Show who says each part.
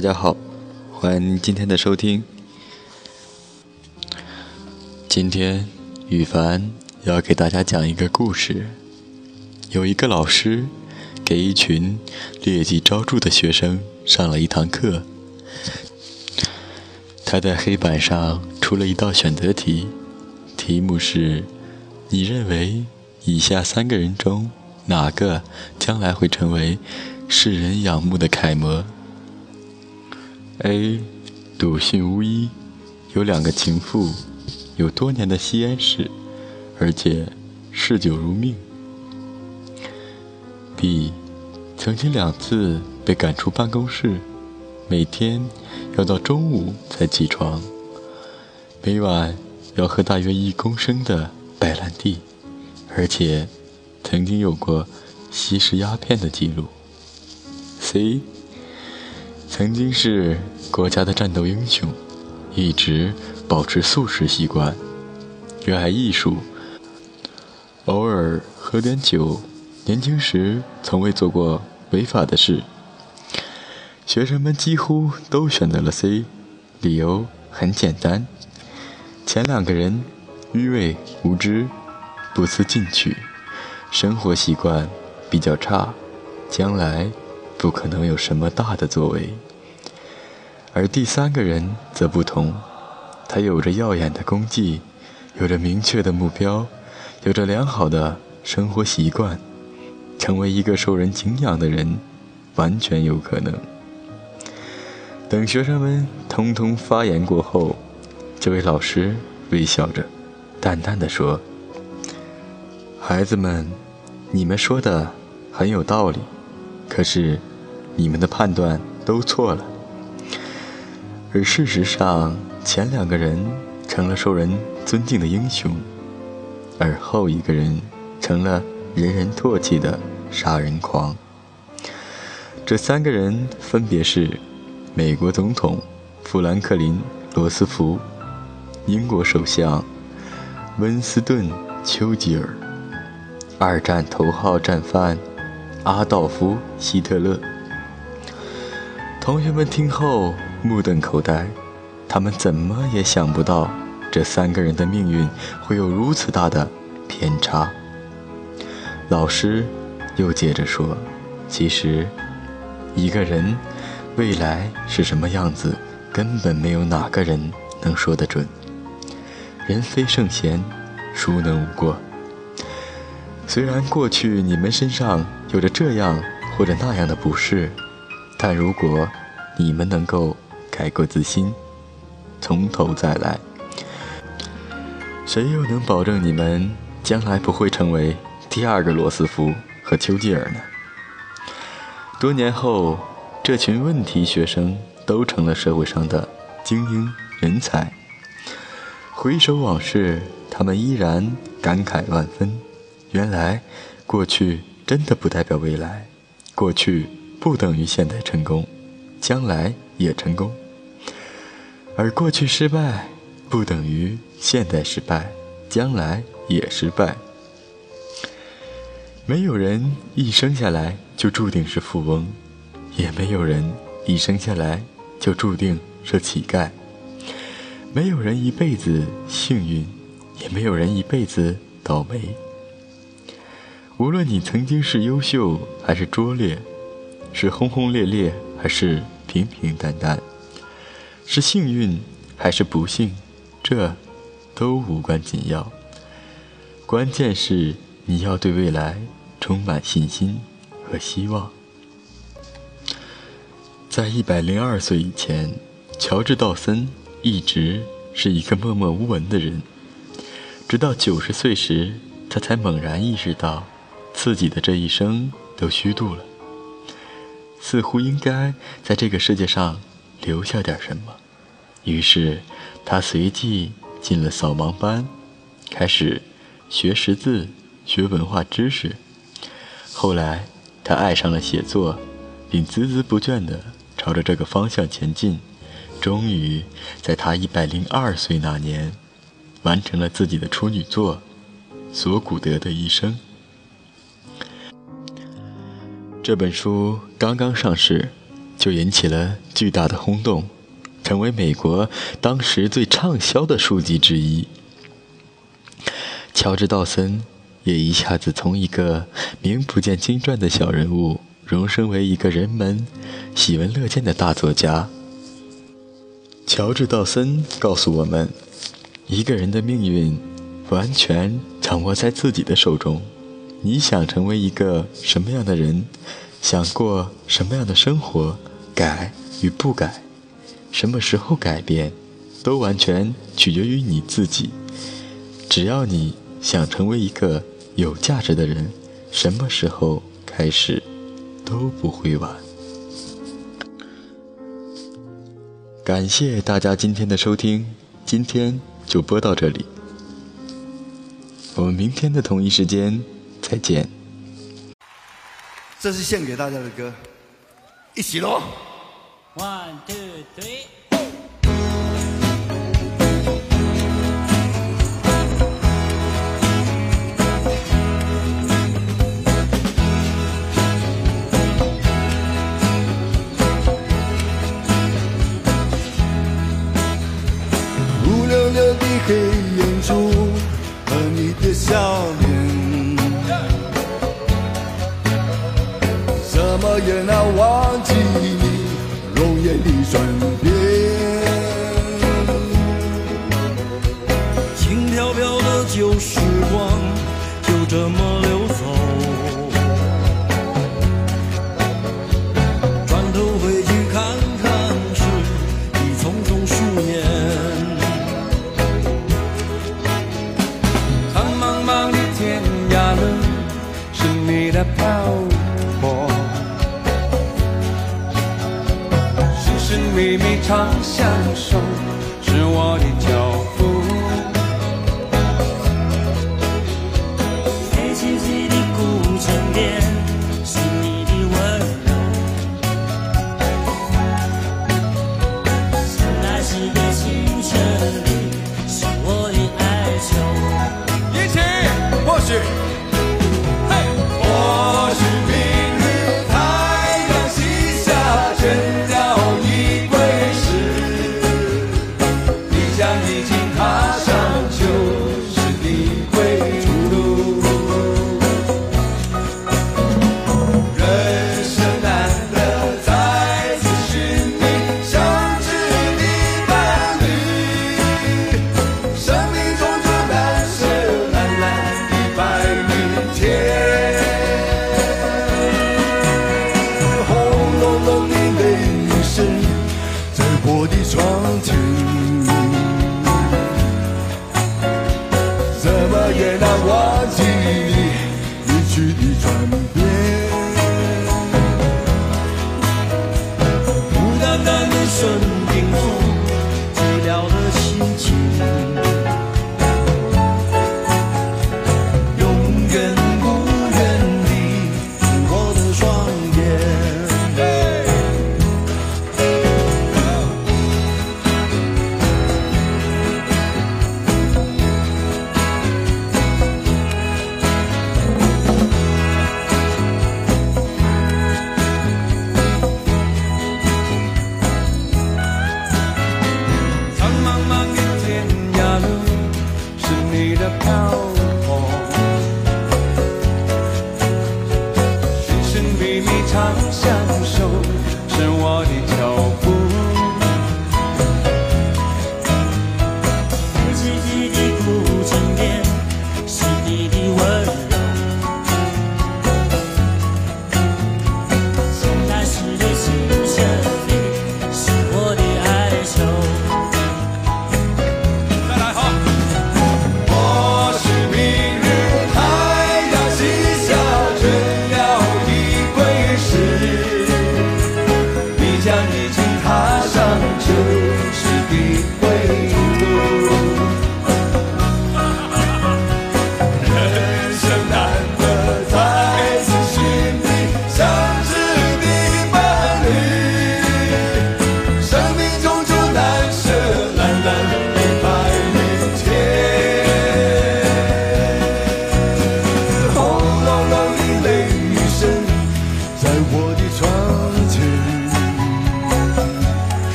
Speaker 1: 大家好，欢迎今天的收听。今天羽凡要给大家讲一个故事。有一个老师给一群劣迹昭著的学生上了一堂课，他在黑板上出了一道选择题，题目是：你认为以下三个人中哪个将来会成为世人仰慕的楷模？A，笃信无疑，有两个情妇，有多年的吸烟史，而且嗜酒如命。B，曾经两次被赶出办公室，每天要到中午才起床，每晚要喝大约一公升的白兰地，而且曾经有过吸食鸦片的记录。C。曾经是国家的战斗英雄，一直保持素食习惯，热爱艺术，偶尔喝点酒。年轻时从未做过违法的事。学生们几乎都选择了 C，理由很简单：前两个人愚昧无知，不思进取，生活习惯比较差，将来。不可能有什么大的作为，而第三个人则不同，他有着耀眼的功绩，有着明确的目标，有着良好的生活习惯，成为一个受人敬仰的人，完全有可能。等学生们通通发言过后，这位老师微笑着，淡淡的说：“孩子们，你们说的很有道理，可是。”你们的判断都错了，而事实上，前两个人成了受人尊敬的英雄，而后一个人成了人人唾弃的杀人狂。这三个人分别是：美国总统富兰克林·罗斯福、英国首相温斯顿·丘吉尔、二战头号战犯阿道夫·希特勒。同学们听后目瞪口呆，他们怎么也想不到这三个人的命运会有如此大的偏差。老师又接着说：“其实，一个人未来是什么样子，根本没有哪个人能说得准。人非圣贤，孰能无过？虽然过去你们身上有着这样或者那样的不适。”但如果你们能够改过自新，从头再来，谁又能保证你们将来不会成为第二个罗斯福和丘吉尔呢？多年后，这群问题学生都成了社会上的精英人才。回首往事，他们依然感慨万分。原来，过去真的不代表未来。过去。不等于现在成功，将来也成功；而过去失败，不等于现在失败，将来也失败。没有人一生下来就注定是富翁，也没有人一生下来就注定是乞丐。没有人一辈子幸运，也没有人一辈子倒霉。无论你曾经是优秀还是拙劣。是轰轰烈烈还是平平淡淡？是幸运还是不幸？这都无关紧要。关键是你要对未来充满信心和希望。在一百零二岁以前，乔治·道森一直是一个默默无闻的人。直到九十岁时，他才猛然意识到，自己的这一生都虚度了。似乎应该在这个世界上留下点什么，于是他随即进了扫盲班，开始学识字、学文化知识。后来他爱上了写作，并孜孜不倦地朝着这个方向前进。终于在他一百零二岁那年，完成了自己的处女作《索古德的一生》。这本书刚刚上市，就引起了巨大的轰动，成为美国当时最畅销的书籍之一。乔治·道森也一下子从一个名不见经传的小人物，荣升为一个人们喜闻乐见的大作家。乔治·道森告诉我们，一个人的命运完全掌握在自己的手中。你想成为一个什么样的人，想过什么样的生活，改与不改，什么时候改变，都完全取决于你自己。只要你。想成为一个有价值的人，什么时候开始都不会晚。感谢大家今天的收听，今天就播到这里，我们明天的同一时间再见。
Speaker 2: 这是献给大家的歌，一起喽
Speaker 3: ！One two three。
Speaker 2: 黑眼珠和你的笑脸，怎么也难忘
Speaker 3: 夜里
Speaker 2: 转变。